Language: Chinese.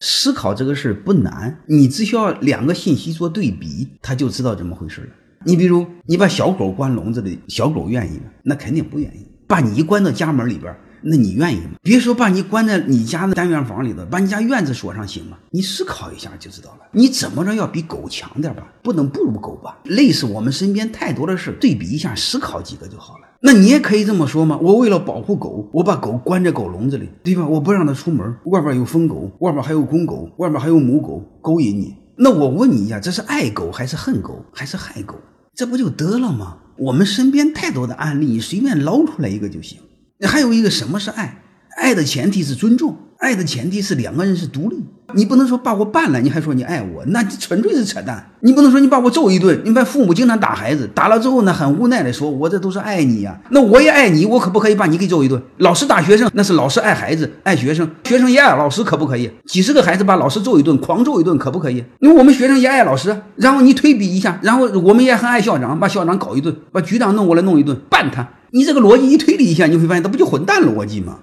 思考这个事儿不难，你只需要两个信息做对比，他就知道怎么回事了。你比如，你把小狗关笼子里，小狗愿意吗？那肯定不愿意。把你一关到家门里边。那你愿意吗？别说把你关在你家的单元房里头，把你家院子锁上行吗？你思考一下就知道了。你怎么着要比狗强点吧？不能不如狗吧？类似我们身边太多的事，对比一下，思考几个就好了。那你也可以这么说吗？我为了保护狗，我把狗关在狗笼子里，对吧？我不让它出门，外边有疯狗，外边还有公狗，外边还有母狗勾引你。那我问你一下，这是爱狗还是恨狗还是害狗？这不就得了吗？我们身边太多的案例，你随便捞出来一个就行。还有一个什么是爱？爱的前提是尊重，爱的前提是两个人是独立。你不能说把我办了，你还说你爱我，那纯粹是扯淡。你不能说你把我揍一顿，你把父母经常打孩子，打了之后呢，很无奈的说，我这都是爱你呀。那我也爱你，我可不可以把你给揍一顿？老师打学生，那是老师爱孩子，爱学生，学生也爱老师，可不可以？几十个孩子把老师揍一顿，狂揍一顿，可不可以？因为我们学生也爱老师，然后你推比一下，然后我们也很爱校长，把校长搞一顿，把局长弄过来弄一顿，办他。你这个逻辑一推理一下，你会发现，它不就混蛋逻辑吗？